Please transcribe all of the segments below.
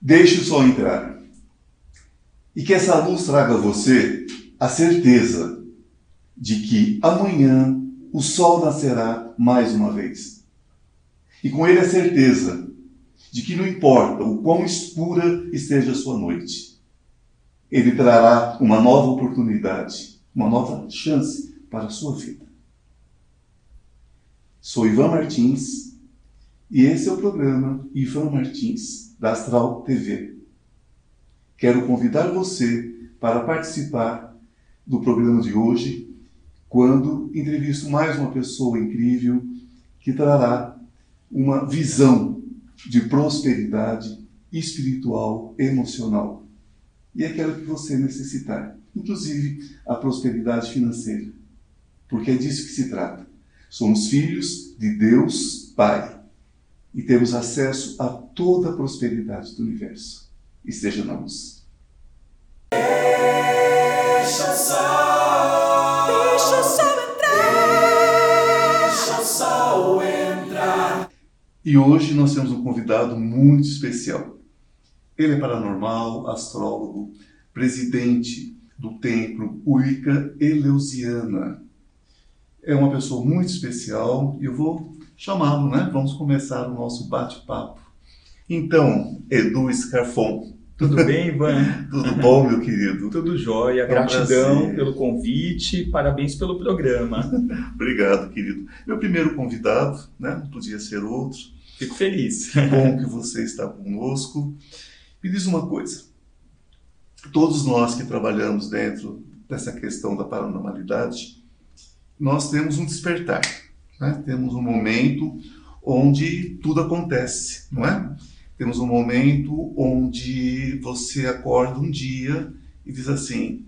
Deixe o sol entrar. E que essa luz traga a você a certeza de que amanhã o sol nascerá mais uma vez. E com ele a certeza de que não importa o quão escura esteja a sua noite, ele trará uma nova oportunidade, uma nova chance para a sua vida. Sou Ivan Martins e esse é o programa Ivan Martins da Astral TV. Quero convidar você para participar do programa de hoje, quando entrevisto mais uma pessoa incrível que trará uma visão de prosperidade espiritual, emocional. E é aquela que você necessitar, inclusive a prosperidade financeira, porque é disso que se trata. Somos filhos de Deus Pai e temos acesso a toda a prosperidade do universo. Esteja na luz. Deixa o sol, deixa o sol entrar, deixa o sol entrar. E hoje nós temos um convidado muito especial. Ele é paranormal, astrólogo, presidente do templo Wicca Eleusiana. É uma pessoa muito especial e eu vou chamá-lo, né? Vamos começar o nosso bate-papo. Então, Edu Scarfon. Tudo bem, Ivan? Tudo bom, meu querido? Tudo jóia. É Gratidão prazer. pelo convite, parabéns pelo programa. Obrigado, querido. Meu primeiro convidado, né? Não podia ser outro. Fico feliz. Que bom que você está conosco. Me diz uma coisa. Todos nós que trabalhamos dentro dessa questão da paranormalidade, nós temos um despertar né? Temos um momento onde tudo acontece, não é? Temos um momento onde você acorda um dia e diz assim: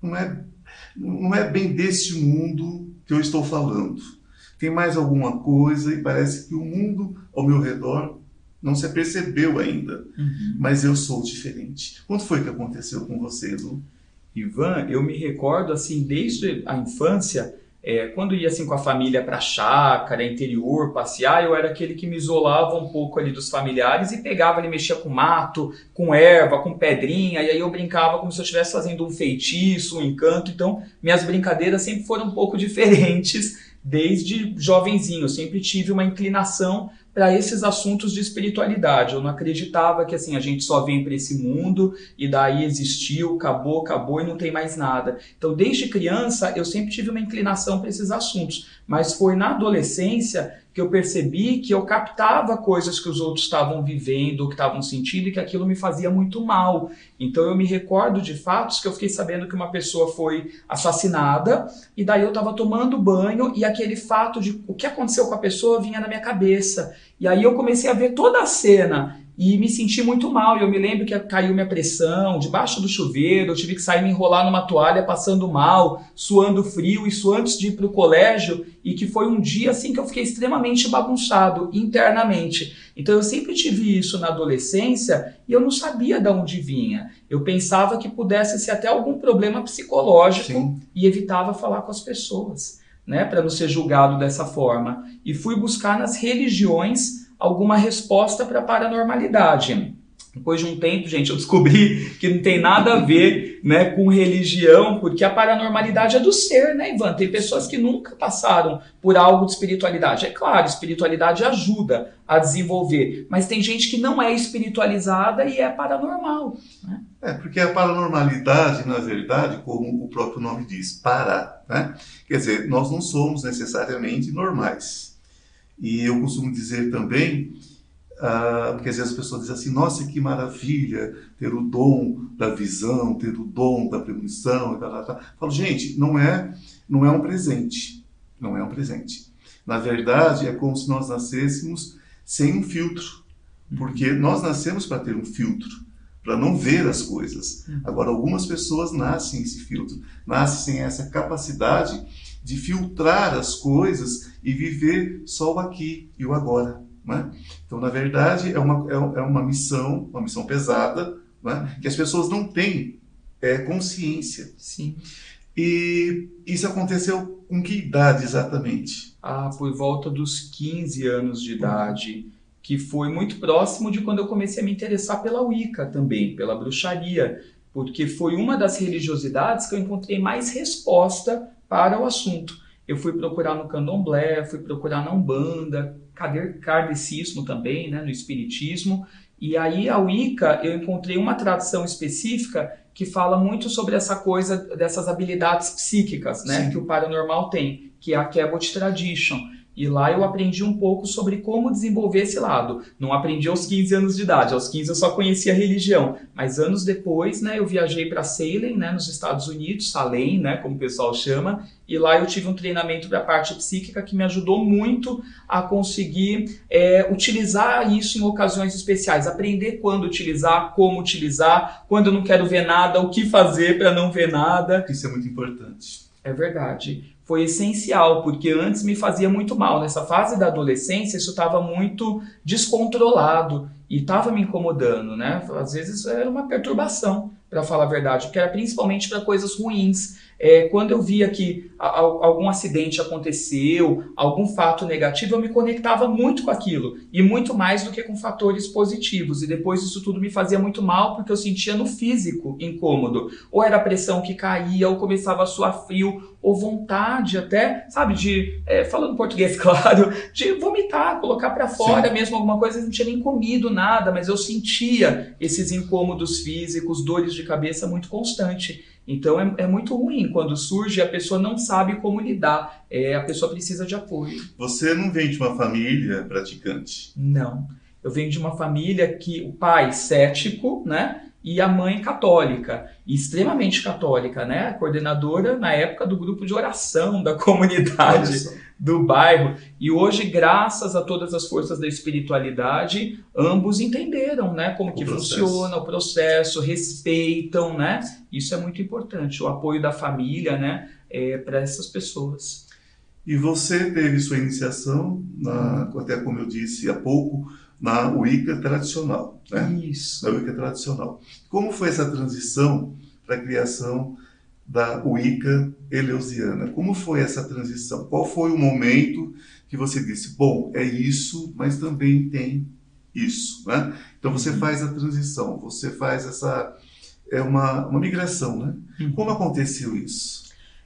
não é, não é bem desse mundo que eu estou falando. Tem mais alguma coisa e parece que o mundo ao meu redor não se percebeu ainda, uhum. mas eu sou diferente. Quando foi que aconteceu com você, Lu? Ivan, eu me recordo assim desde a infância é, quando ia assim com a família para chácara, interior, passear, eu era aquele que me isolava um pouco ali dos familiares e pegava ali, mexia com mato, com erva, com pedrinha, e aí eu brincava como se eu estivesse fazendo um feitiço, um encanto. Então, minhas brincadeiras sempre foram um pouco diferentes desde jovenzinho. Sempre tive uma inclinação para esses assuntos de espiritualidade. Eu não acreditava que assim a gente só vem para esse mundo e daí existiu, acabou, acabou e não tem mais nada. Então, desde criança, eu sempre tive uma inclinação para esses assuntos, mas foi na adolescência que eu percebi que eu captava coisas que os outros estavam vivendo, que estavam sentindo e que aquilo me fazia muito mal. Então eu me recordo de fatos que eu fiquei sabendo que uma pessoa foi assassinada e daí eu estava tomando banho e aquele fato de o que aconteceu com a pessoa vinha na minha cabeça. E aí eu comecei a ver toda a cena e me senti muito mal. Eu me lembro que caiu minha pressão debaixo do chuveiro, eu tive que sair me enrolar numa toalha passando mal, suando frio, isso antes de ir para o colégio, e que foi um dia assim que eu fiquei extremamente bagunçado internamente. Então eu sempre tive isso na adolescência e eu não sabia de onde vinha. Eu pensava que pudesse ser até algum problema psicológico Sim. e evitava falar com as pessoas, né, para não ser julgado dessa forma. E fui buscar nas religiões alguma resposta para a paranormalidade. Depois de um tempo, gente, eu descobri que não tem nada a ver né, com religião, porque a paranormalidade é do ser, né, Ivan? Tem pessoas que nunca passaram por algo de espiritualidade. É claro, espiritualidade ajuda a desenvolver, mas tem gente que não é espiritualizada e é paranormal. Né? É, porque a paranormalidade, na verdade, como o próprio nome diz, para, né? Quer dizer, nós não somos necessariamente normais. E eu costumo dizer também, ah, porque às vezes as pessoas dizem assim, nossa, que maravilha ter o dom da visão, ter o dom da premonição, e tal, tal, tal. falo, gente, não é, não é um presente, não é um presente. Na verdade, é como se nós nascêssemos sem um filtro, porque nós nascemos para ter um filtro, para não ver as coisas. Agora, algumas pessoas nascem esse filtro, nascem sem essa capacidade de filtrar as coisas e viver só o aqui e o agora. Né? Então, na verdade, é uma, é, é uma missão, uma missão pesada, né? que as pessoas não têm é, consciência. Sim. E isso aconteceu com que idade exatamente? Ah, por volta dos 15 anos de idade. que foi muito próximo de quando eu comecei a me interessar pela Wicca também, pela bruxaria, porque foi uma das religiosidades que eu encontrei mais resposta para o assunto. Eu fui procurar no candomblé, fui procurar na Umbanda, kardecismo também, né, no espiritismo, e aí a Wicca eu encontrei uma tradição específica que fala muito sobre essa coisa dessas habilidades psíquicas, né, Sim. que o paranormal tem, que é a Cabot Tradition. E lá eu aprendi um pouco sobre como desenvolver esse lado. Não aprendi aos 15 anos de idade, aos 15 eu só conhecia a religião. Mas anos depois, né, eu viajei para Salem, né, nos Estados Unidos, Salem, né, como o pessoal chama, e lá eu tive um treinamento para a parte psíquica que me ajudou muito a conseguir é, utilizar isso em ocasiões especiais. Aprender quando utilizar, como utilizar, quando eu não quero ver nada, o que fazer para não ver nada. Isso é muito importante. É verdade foi essencial, porque antes me fazia muito mal. Nessa fase da adolescência, isso estava muito descontrolado e estava me incomodando, né? Às vezes era uma perturbação, para falar a verdade, porque era principalmente para coisas ruins. É, quando eu via que a, algum acidente aconteceu, algum fato negativo, eu me conectava muito com aquilo e muito mais do que com fatores positivos. E depois isso tudo me fazia muito mal porque eu sentia no físico incômodo. Ou era a pressão que caía, ou começava a suar frio, ou vontade até, sabe, de, é, falando português claro, de vomitar, colocar para fora Sim. mesmo alguma coisa. Eu não tinha nem comido nada, mas eu sentia esses incômodos físicos, dores de cabeça muito constante. Então é, é, muito ruim quando surge a pessoa não sabe como lidar. É, a pessoa precisa de apoio. Você não vem de uma família praticante? Não. Eu venho de uma família que o pai cético, né? E a mãe católica, extremamente católica, né? Coordenadora na época do grupo de oração da comunidade do bairro. E hoje, graças a todas as forças da espiritualidade, ambos entenderam, né, como o que processo. funciona o processo, respeitam, né? Isso é muito importante, o apoio da família, né, é, para essas pessoas. E você teve sua iniciação, na, até como eu disse há pouco, na Wicca tradicional, né? Isso. Na Wicca tradicional. Como foi essa transição para a criação da Wicca eleusiana. Como foi essa transição? Qual foi o momento que você disse, bom, é isso, mas também tem isso, né? Então você uhum. faz a transição, você faz essa é uma, uma migração, né? Uhum. Como aconteceu isso?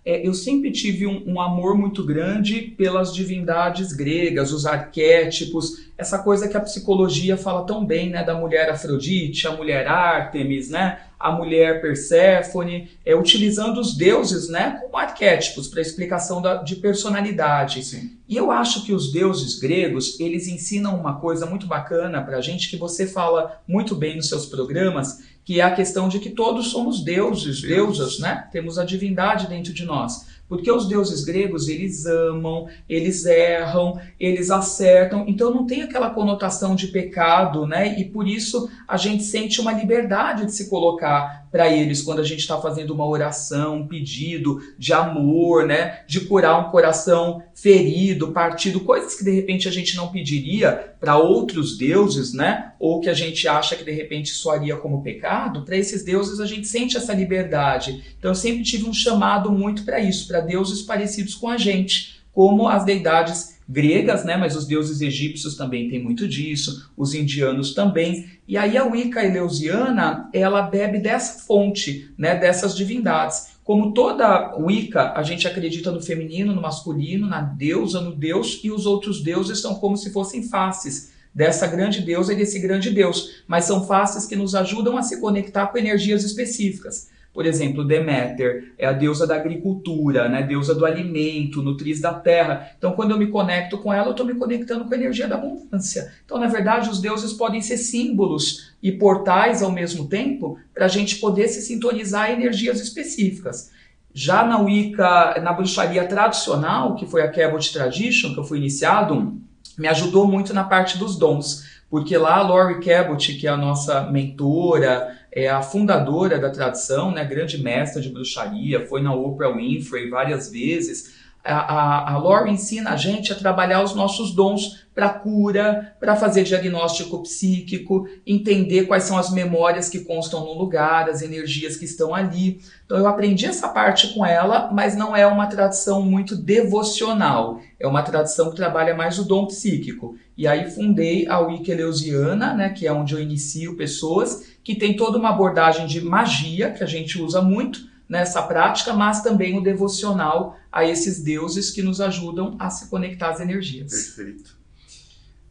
É, eu sempre tive um, um, amor muito grande pelas divindades gregas, os arquétipos, essa coisa que a psicologia fala tão bem, né, da mulher Afrodite, a mulher Ártemis, né, a mulher Perséfone, é, utilizando os deuses né, como arquétipos para explicação da, de personalidade. Sim. E eu acho que os deuses gregos, eles ensinam uma coisa muito bacana para a gente, que você fala muito bem nos seus programas, que é a questão de que todos somos deuses, deusas, né? Temos a divindade dentro de nós. Porque os deuses gregos, eles amam, eles erram, eles acertam, então não tem aquela conotação de pecado, né? E por isso a gente sente uma liberdade de se colocar para eles quando a gente está fazendo uma oração, um pedido de amor, né? De curar um coração ferido, partido, coisas que de repente a gente não pediria para outros deuses, né? Ou que a gente acha que de repente soaria como pecado, para esses deuses a gente sente essa liberdade. Então eu sempre tive um chamado muito para isso, para deuses parecidos com a gente, como as deidades gregas, né? Mas os deuses egípcios também têm muito disso, os indianos também. E aí a Wicca eleusiana, ela bebe dessa fonte, né? Dessas divindades. Como toda Wicca, a gente acredita no feminino, no masculino, na deusa, no deus, e os outros deuses são como se fossem faces dessa grande deusa e desse grande deus, mas são faces que nos ajudam a se conectar com energias específicas. Por exemplo, Deméter é a deusa da agricultura, né? deusa do alimento, nutriz da terra. Então, quando eu me conecto com ela, eu estou me conectando com a energia da abundância. Então, na verdade, os deuses podem ser símbolos e portais ao mesmo tempo para a gente poder se sintonizar em energias específicas. Já na Wicca, na bruxaria tradicional, que foi a Cabot Tradition, que eu fui iniciado, me ajudou muito na parte dos dons. Porque lá a Laurie Cabot, que é a nossa mentora, é a fundadora da tradição, né, grande mestra de bruxaria, foi na Oprah Winfrey várias vezes. a, a, a Laura ensina a gente a trabalhar os nossos dons para cura, para fazer diagnóstico psíquico, entender quais são as memórias que constam no lugar, as energias que estão ali. Então eu aprendi essa parte com ela, mas não é uma tradição muito devocional. É uma tradição que trabalha mais o dom psíquico. E aí fundei a Wicca Eleusiana, né, que é onde eu inicio pessoas, que tem toda uma abordagem de magia, que a gente usa muito, nessa prática, mas também o devocional a esses deuses que nos ajudam a se conectar às energias. Perfeito.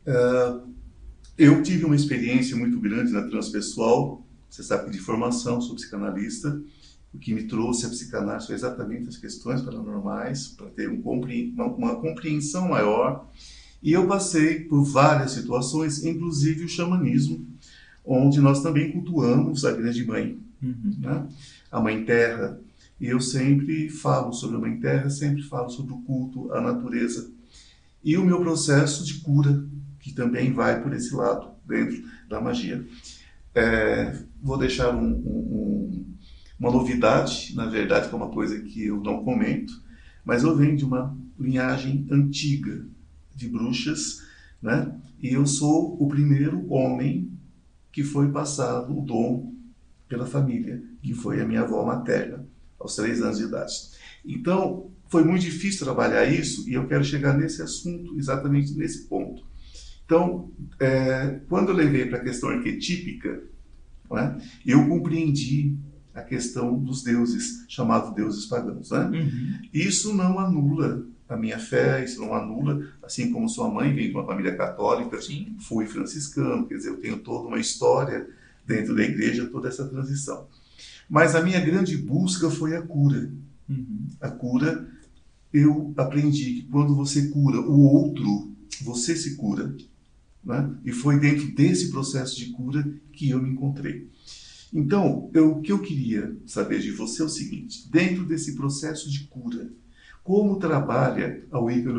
Uh, eu tive uma experiência muito grande na transpessoal, você sabe que de formação, sou psicanalista, o que me trouxe a psicanálise foi exatamente as questões paranormais, para ter um uma, uma compreensão maior. E eu passei por várias situações, inclusive o xamanismo, onde nós também cultuamos a grande mãe, uhum. né? a mãe terra. E eu sempre falo sobre a mãe terra, sempre falo sobre o culto à natureza. E o meu processo de cura que também vai por esse lado, dentro da magia. É, vou deixar um, um, uma novidade, na verdade, que é uma coisa que eu não comento, mas eu venho de uma linhagem antiga de bruxas, né? E eu sou o primeiro homem que foi passado o dom pela família, que foi a minha avó materna, aos três anos de idade. Então, foi muito difícil trabalhar isso e eu quero chegar nesse assunto, exatamente nesse ponto. Então, é, quando eu levei para a questão arquetípica, né, eu compreendi a questão dos deuses, chamados deuses pagãos. Né? Uhum. Isso não anula a minha fé, isso não anula, assim como sua mãe vem de uma família católica, Sim. fui franciscano, quer dizer, eu tenho toda uma história dentro da igreja, toda essa transição. Mas a minha grande busca foi a cura. Uhum. A cura, eu aprendi que quando você cura o outro, você se cura. Né? E foi dentro desse processo de cura que eu me encontrei. Então, eu, o que eu queria saber de você é o seguinte: dentro desse processo de cura, como trabalha a Wicca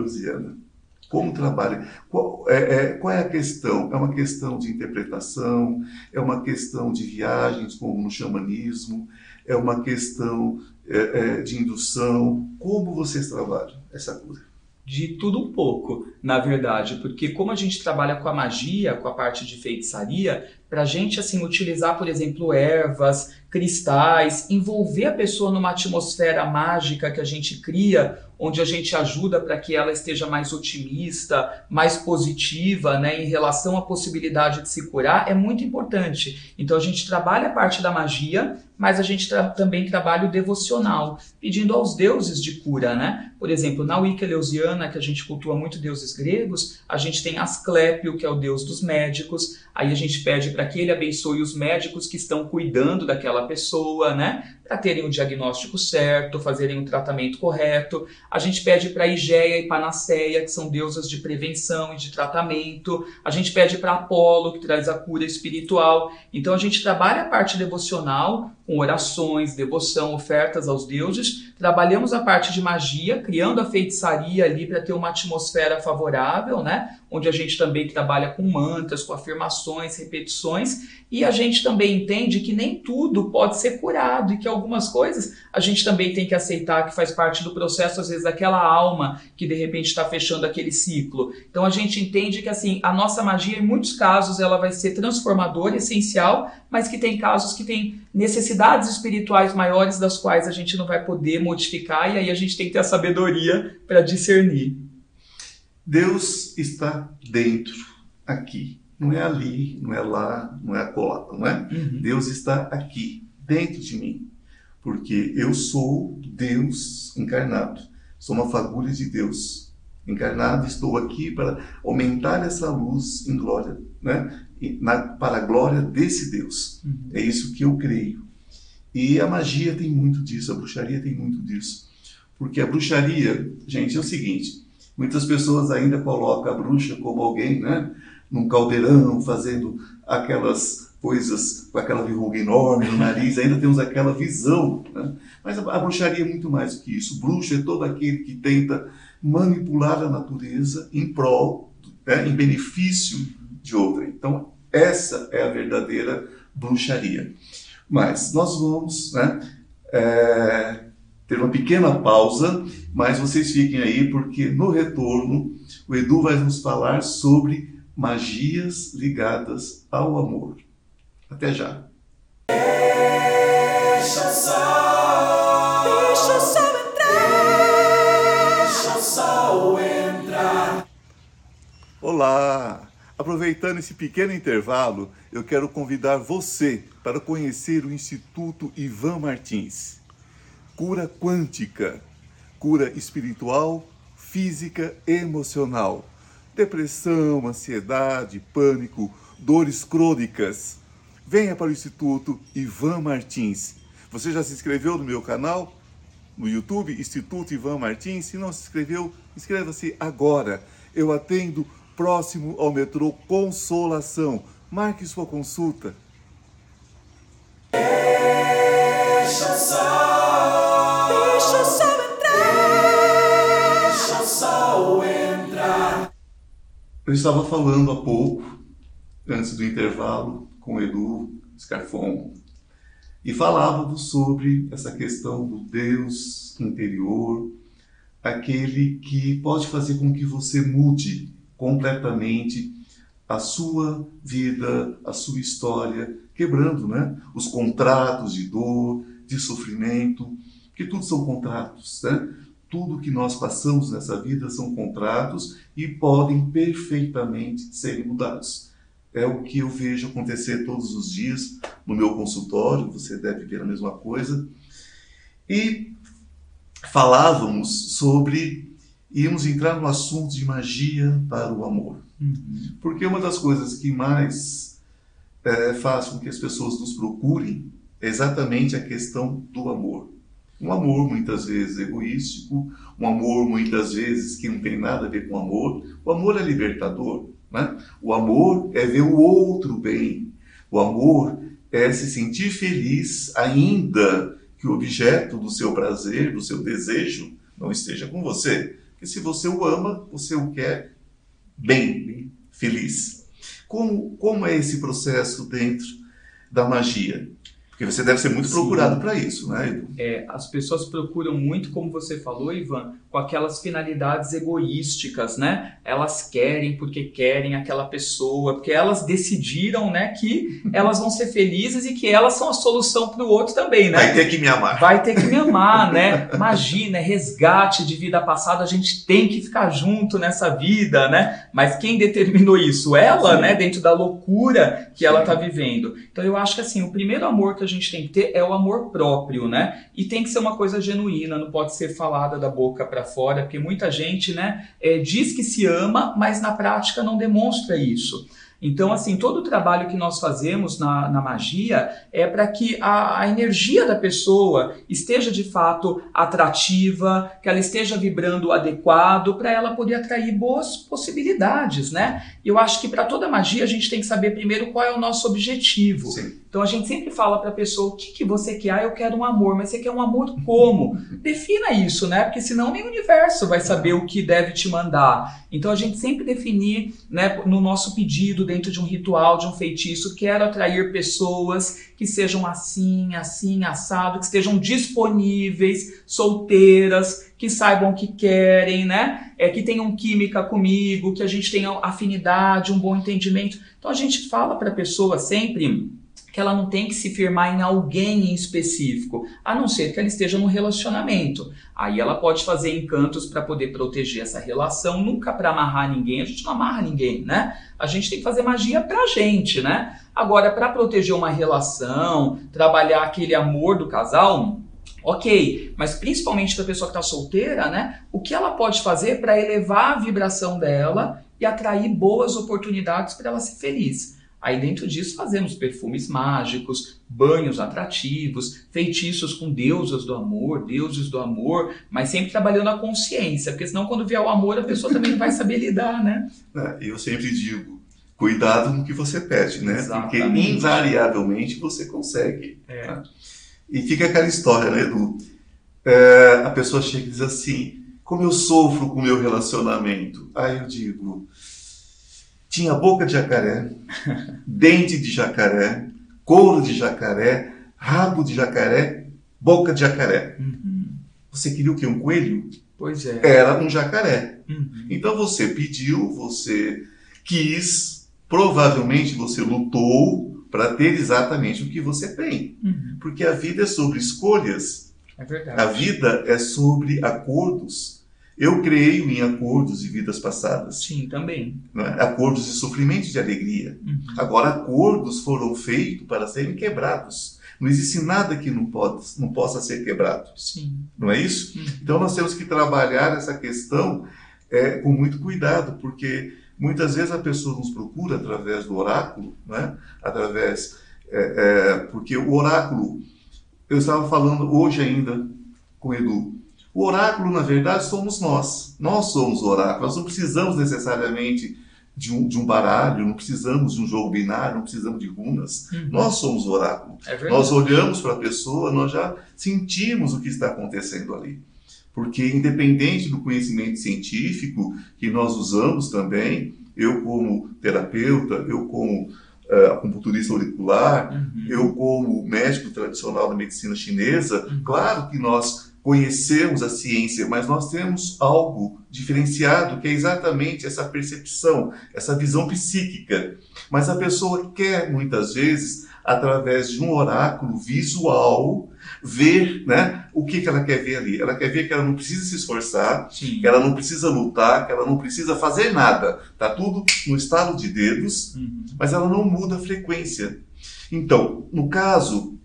Como trabalha? Qual é, é, qual é, a questão? É uma questão de interpretação? É uma questão de viagens, como no xamanismo? É uma questão é, é de indução? Como vocês trabalham essa cura? de tudo um pouco, na verdade, porque como a gente trabalha com a magia, com a parte de feitiçaria, para a gente assim utilizar, por exemplo, ervas, cristais, envolver a pessoa numa atmosfera mágica que a gente cria, onde a gente ajuda para que ela esteja mais otimista, mais positiva, né, em relação à possibilidade de se curar, é muito importante. Então a gente trabalha a parte da magia, mas a gente tra também trabalha o devocional, pedindo aos deuses de cura, né? Por exemplo, na Wicca Eleusiana, que a gente cultua muito deuses gregos, a gente tem Asclépio, que é o deus dos médicos, aí a gente pede para que ele abençoe os médicos que estão cuidando daquela pessoa, né? Para terem o diagnóstico certo, fazerem o tratamento correto. A gente pede para Igeia e Panaceia, que são deusas de prevenção e de tratamento. A gente pede para Apolo, que traz a cura espiritual. Então a gente trabalha a parte devocional com orações, devoção, ofertas aos deuses. Trabalhamos a parte de magia, criando a feitiçaria ali para ter uma atmosfera favorável, né? Onde a gente também trabalha com mantras, com afirmações, repetições. E a gente também entende que nem tudo pode ser curado e que algumas coisas a gente também tem que aceitar que faz parte do processo, às vezes, daquela alma que de repente está fechando aquele ciclo. Então a gente entende que assim a nossa magia, em muitos casos, ela vai ser transformadora, essencial, mas que tem casos que tem necessidades espirituais maiores das quais a gente não vai poder modificar e aí a gente tem que ter a sabedoria para discernir. Deus está dentro, aqui. Não é ali, não é lá, não é acolá, não é? Uhum. Deus está aqui, dentro de mim porque eu sou Deus encarnado, sou uma fagulha de Deus encarnado, estou aqui para aumentar essa luz em glória, né? Na, para a glória desse Deus. Uhum. É isso que eu creio. E a magia tem muito disso, a bruxaria tem muito disso. Porque a bruxaria, gente, é o seguinte: muitas pessoas ainda colocam a bruxa como alguém, né? Num caldeirão, fazendo aquelas coisas com aquela verruga enorme no nariz, ainda temos aquela visão. Né? Mas a, bruxaria é muito mais do que isso. Bruxo é todo aquele que tenta manipular a natureza em prol, né, em benefício de outra. Então, essa é a verdadeira bruxaria. Mas nós vamos, né, é, ter uma pequena pausa, mas vocês fiquem aí porque no retorno o Edu vai nos falar sobre magias ligadas ao amor. Até já. Deixa o sol, deixa o sol entrar, deixa o sol entrar. Olá! Aproveitando esse pequeno intervalo, eu quero convidar você para conhecer o Instituto Ivan Martins. Cura quântica, cura espiritual, física e emocional. Depressão, ansiedade, pânico, dores crônicas venha para o Instituto Ivan Martins. Você já se inscreveu no meu canal? No YouTube, Instituto Ivan Martins? Se não se inscreveu, inscreva-se agora. Eu atendo próximo ao metrô Consolação. Marque sua consulta. Deixa o sol, deixa o sol entrar, deixa o sol entrar. Eu estava falando há pouco, antes do intervalo, com Edu Scarfon e falávamos sobre essa questão do Deus interior, aquele que pode fazer com que você mude completamente a sua vida, a sua história, quebrando né, os contratos de dor, de sofrimento, que tudo são contratos, né? Tudo que nós passamos nessa vida são contratos e podem perfeitamente serem mudados é o que eu vejo acontecer todos os dias no meu consultório, você deve ver a mesma coisa. E falávamos sobre, íamos entrar no assunto de magia para o amor. Uhum. Porque uma das coisas que mais é, faz com que as pessoas nos procurem é exatamente a questão do amor. Um amor muitas vezes egoístico, um amor muitas vezes que não tem nada a ver com amor. O amor é libertador. Né? O amor é ver o outro bem. O amor é se sentir feliz, ainda que o objeto do seu prazer, do seu desejo, não esteja com você. Porque se você o ama, você o quer bem, feliz. Como, como é esse processo dentro da magia? Porque você deve ser muito procurado para isso, né, Edu? É, as pessoas procuram muito, como você falou, Ivan, com aquelas finalidades egoísticas, né? Elas querem porque querem aquela pessoa, porque elas decidiram, né, que elas vão ser felizes e que elas são a solução para o outro também, né? Vai ter que me amar. Vai ter que me amar, né? Imagina, é resgate de vida passada, a gente tem que ficar junto nessa vida, né? Mas quem determinou isso? Ela, Sim. né? Dentro da loucura que Sim. ela está vivendo. Então eu acho que assim, o primeiro amor que a gente tem que ter é o amor próprio, né? E tem que ser uma coisa genuína, não pode ser falada da boca para fora, porque muita gente, né, é, diz que se ama, mas na prática não demonstra isso. Então, assim, todo o trabalho que nós fazemos na, na magia é para que a, a, energia da pessoa esteja de fato atrativa, que ela esteja vibrando adequado para ela poder atrair boas possibilidades, né? Eu acho que para toda magia a gente tem que saber primeiro qual é o nosso objetivo. Sim. Então a gente sempre fala para a pessoa o que, que você quer, ah, eu quero um amor, mas você quer um amor como? Defina isso, né? Porque senão nem o universo vai saber o que deve te mandar. Então a gente sempre definir, né, no nosso pedido, dentro de um ritual, de um feitiço, quero atrair pessoas que sejam assim, assim, assado, que estejam disponíveis, solteiras, que saibam o que querem, né? É, que tenham química comigo, que a gente tenha afinidade, um bom entendimento. Então a gente fala para a pessoa sempre que ela não tem que se firmar em alguém em específico, a não ser que ela esteja num relacionamento. Aí ela pode fazer encantos para poder proteger essa relação, nunca para amarrar ninguém. A gente não amarra ninguém, né? A gente tem que fazer magia pra gente, né? Agora, para proteger uma relação, trabalhar aquele amor do casal, Ok, mas principalmente para a pessoa que está solteira, né? O que ela pode fazer para elevar a vibração dela e atrair boas oportunidades para ela ser feliz? Aí dentro disso fazemos perfumes mágicos, banhos atrativos, feitiços com deusas do amor, deuses do amor, mas sempre trabalhando a consciência, porque senão quando vier o amor a pessoa também não vai saber lidar, né? É, eu sempre digo, cuidado com o que você pede, né? Exatamente. Porque invariavelmente você consegue. É. Tá? E fica aquela história, né, Edu? É, a pessoa chega e diz assim, como eu sofro com o meu relacionamento? Aí eu digo, tinha boca de jacaré, dente de jacaré, couro de jacaré, rabo de jacaré, boca de jacaré. Uhum. Você queria o quê? Um coelho? Pois é. Era um jacaré. Uhum. Então você pediu, você quis, provavelmente você lutou para ter exatamente o que você tem. Uhum. Porque a vida é sobre escolhas, É verdade. a vida é sobre acordos. Eu creio em acordos de vidas passadas, Sim, também. é? acordos de sofrimento e de alegria. Uhum. Agora, acordos foram feitos para serem quebrados. Não existe nada que não, pode, não possa ser quebrado, Sim. não é isso? Uhum. Então nós temos que trabalhar essa questão é, com muito cuidado, porque muitas vezes a pessoa nos procura através do oráculo, né? através, é, é, porque o oráculo, eu estava falando hoje ainda com o Edu, o oráculo na verdade somos nós, nós somos o oráculo, nós não precisamos necessariamente de um, de um baralho, não precisamos de um jogo binário, não precisamos de runas, Uhum. nós somos o oráculo. É. Nós olhamos para a pessoa, nós já sentimos o que está acontecendo ali. Porque, independente do conhecimento científico que nós usamos também, eu, como terapeuta, eu, como acupunturista auricular, Uhum. eu, como médico tradicional da medicina chinesa, Uhum. claro que nós conhecemos a ciência, mas nós temos algo diferenciado que é exatamente essa percepção, essa visão psíquica. Mas a pessoa quer, muitas vezes, através de um oráculo visual, ver né, o que, que ela quer ver ali. Ela quer ver que ela não precisa se esforçar, Sim. que ela não precisa lutar, que ela não precisa fazer nada. Está tudo no estalo de dedos, Uhum. mas ela não muda a frequência. Então, no caso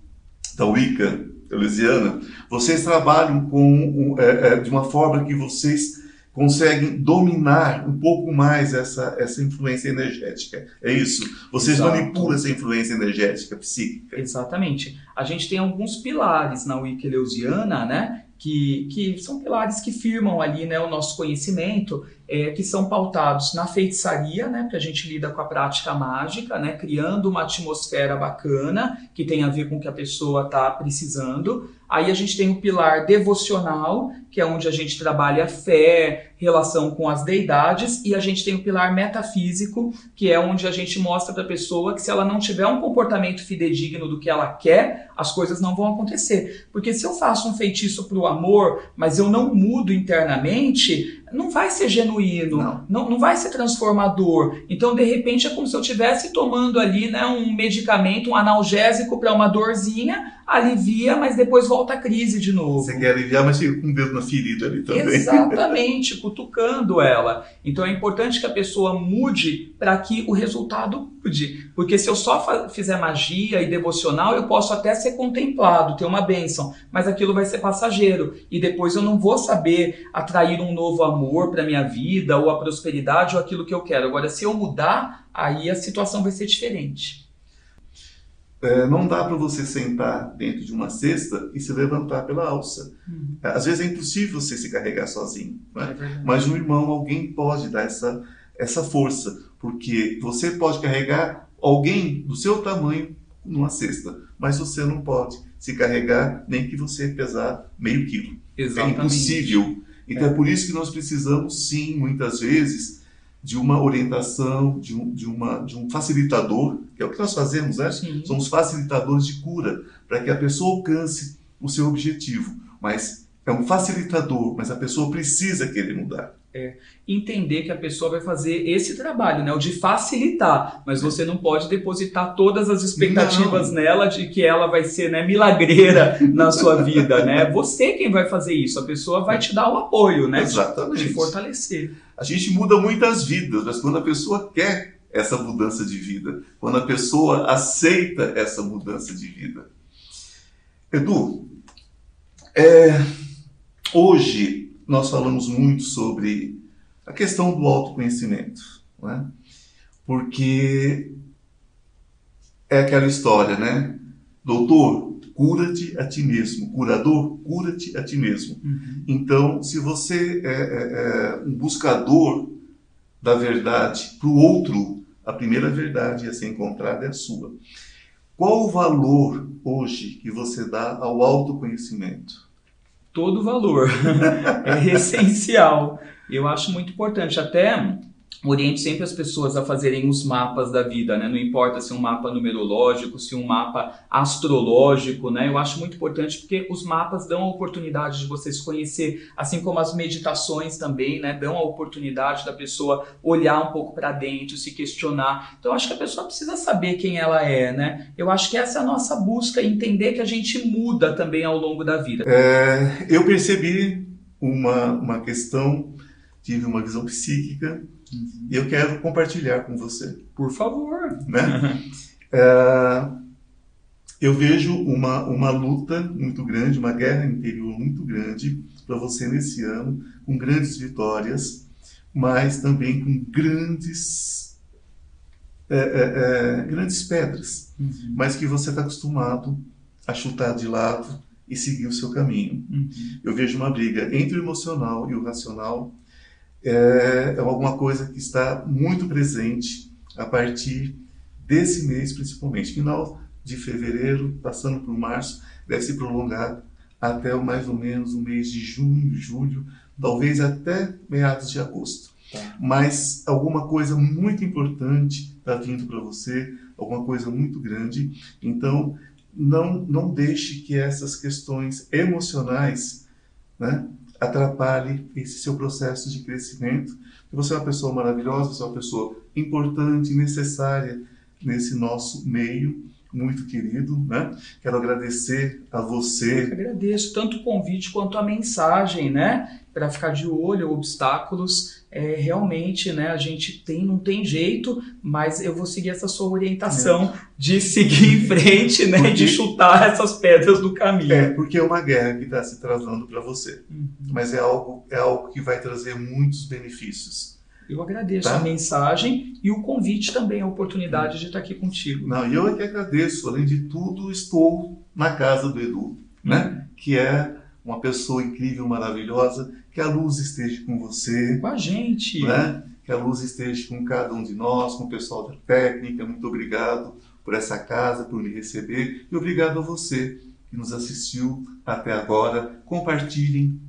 da Wicca Eleusiana, vocês trabalham com, é, é, de uma forma que vocês conseguem dominar um pouco mais essa, essa influência energética. É isso? Vocês Exato. manipulam essa influência energética, psíquica. Exatamente. A gente tem alguns pilares na Wicca Eleusiana, né? Que, que são pilares que firmam ali né, o nosso conhecimento, é, que são pautados na feitiçaria, né? Porque a gente lida com a prática mágica, né? Criando uma atmosfera bacana, que tem a ver com o que a pessoa está precisando. Aí a gente tem o pilar devocional, que é onde a gente trabalha a fé, relação com as deidades, e a gente tem o pilar metafísico, que é onde a gente mostra para a pessoa que se ela não tiver um comportamento fidedigno do que ela quer, as coisas não vão acontecer. Porque se eu faço um feitiço para o amor, mas eu não mudo internamente, não vai ser genuíno, Não. não, não vai ser transformador. Então, de repente, é como se eu estivesse tomando ali né, um medicamento, um analgésico para uma dorzinha, alivia, mas depois volta a crise de novo. Você quer aliviar, mas fica com o dedo na ferida ali também. Exatamente, cutucando ela. Então é importante que a pessoa mude para que o resultado mude. Porque se eu só fizer magia e devocional, eu posso até ser contemplado, ter uma bênção, mas aquilo vai ser passageiro. E depois eu não vou saber atrair um novo amor para minha vida, ou a prosperidade, ou aquilo que eu quero. Agora, se eu mudar, aí a situação vai ser diferente. É, não dá para você sentar dentro de uma cesta e se levantar pela alça. Às vezes é impossível você se carregar sozinho. né? É. Mas um irmão, alguém pode dar essa, essa força, porque você pode carregar alguém do seu tamanho numa cesta, mas você não pode se carregar nem que você pesar meio quilo. É Exatamente. impossível. Então é. por isso que nós precisamos, sim, muitas vezes, de uma orientação, de um, de uma, de um facilitador, que é o que nós fazemos, né? Sim. Somos facilitadores de cura, para que a pessoa alcance o seu objetivo. Mas é um facilitador, mas a pessoa precisa querer mudar. Entender que a pessoa vai fazer esse trabalho, né? O de facilitar, mas você não pode depositar todas as expectativas Não. nela de que ela vai ser né, milagreira na sua vida, né? Você quem vai fazer isso, a pessoa vai te dar o apoio, né? Exatamente. Te fortalecer. A gente muda muitas vidas, mas quando a pessoa quer essa mudança de vida, quando a pessoa aceita essa mudança de vida. Edu, é, hoje nós falamos muito sobre a questão do autoconhecimento, não é? porque é aquela história, né? Doutor, cura-te a ti mesmo. Curador, cura-te a ti mesmo. Uhum. Então, se você é, é, é um buscador da verdade para o outro, a primeira verdade a ser encontrada é a sua. Qual o valor hoje que você dá ao autoconhecimento? Todo valor é essencial. Eu acho muito importante. Até oriente sempre as pessoas a fazerem os mapas da vida, né? Não importa se um mapa numerológico, se um mapa astrológico, né? Eu acho muito importante porque os mapas dão a oportunidade de você se conhecer, assim como as meditações também, né? Dão a oportunidade da pessoa olhar um pouco para dentro, se questionar. Então eu acho que a pessoa precisa saber quem ela é, né? Eu acho que essa é a nossa busca, entender que a gente muda também ao longo da vida. É, eu percebi uma, uma questão, tive uma visão psíquica Uhum. E eu quero compartilhar com você. Por favor. Né? é, eu vejo uma, uma luta muito grande, uma guerra interior muito grande para você nesse ano, com grandes vitórias, mas também com grandes, é, é, é grandes pedras, uhum. mas que você está acostumado a chutar de lado e seguir o seu caminho. Uhum. Eu vejo uma briga entre o emocional e o racional é, é alguma coisa que está muito presente a partir desse mês, principalmente. Final de fevereiro, passando por março, deve se prolongar até mais ou menos o mês de junho, julho, talvez até meados de agosto. Tá. Mas alguma coisa muito importante está vindo para você, alguma coisa muito grande. Então, não, não deixe que essas questões emocionais né, atrapalhe esse seu processo de crescimento. Você é uma pessoa maravilhosa, você é uma pessoa importante, necessária nesse nosso meio, muito querido, né? Quero agradecer a você. Eu agradeço tanto o convite quanto a mensagem, né? Para ficar de olho, obstáculos é, realmente, né, a gente tem, não tem jeito, mas eu vou seguir essa sua orientação é. de seguir em frente, né, porque, de chutar essas pedras do caminho. É, porque é uma guerra que está se travando para você, uhum. mas é algo, é algo que vai trazer muitos benefícios. Eu agradeço tá? a mensagem e o convite também, a oportunidade de estar aqui contigo. Não, eu é que agradeço. Além de tudo, estou na casa do Edu, né? Uhum. Que é uma pessoa incrível, maravilhosa, que a luz esteja com você. Com a gente. Né? Que a luz esteja com cada um de nós, com o pessoal da técnica. Muito obrigado por essa casa, por me receber. E obrigado a você que nos assistiu até agora. Compartilhem.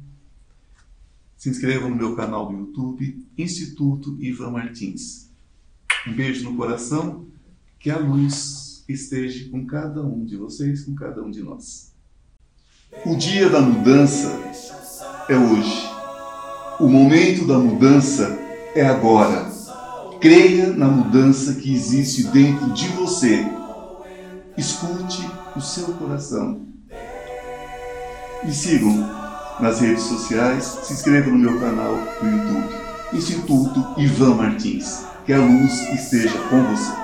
Se inscrevam no meu canal do YouTube, Instituto Ivan Martins. Um beijo no coração. Que a luz esteja com cada um de vocês, com cada um de nós. O dia da mudança é hoje. O momento da mudança é agora. Creia na mudança que existe dentro de você. Escute o seu coração. Me sigam nas redes sociais, se inscreva no meu canal do YouTube, Instituto Ivan Martins. Que a luz esteja com você.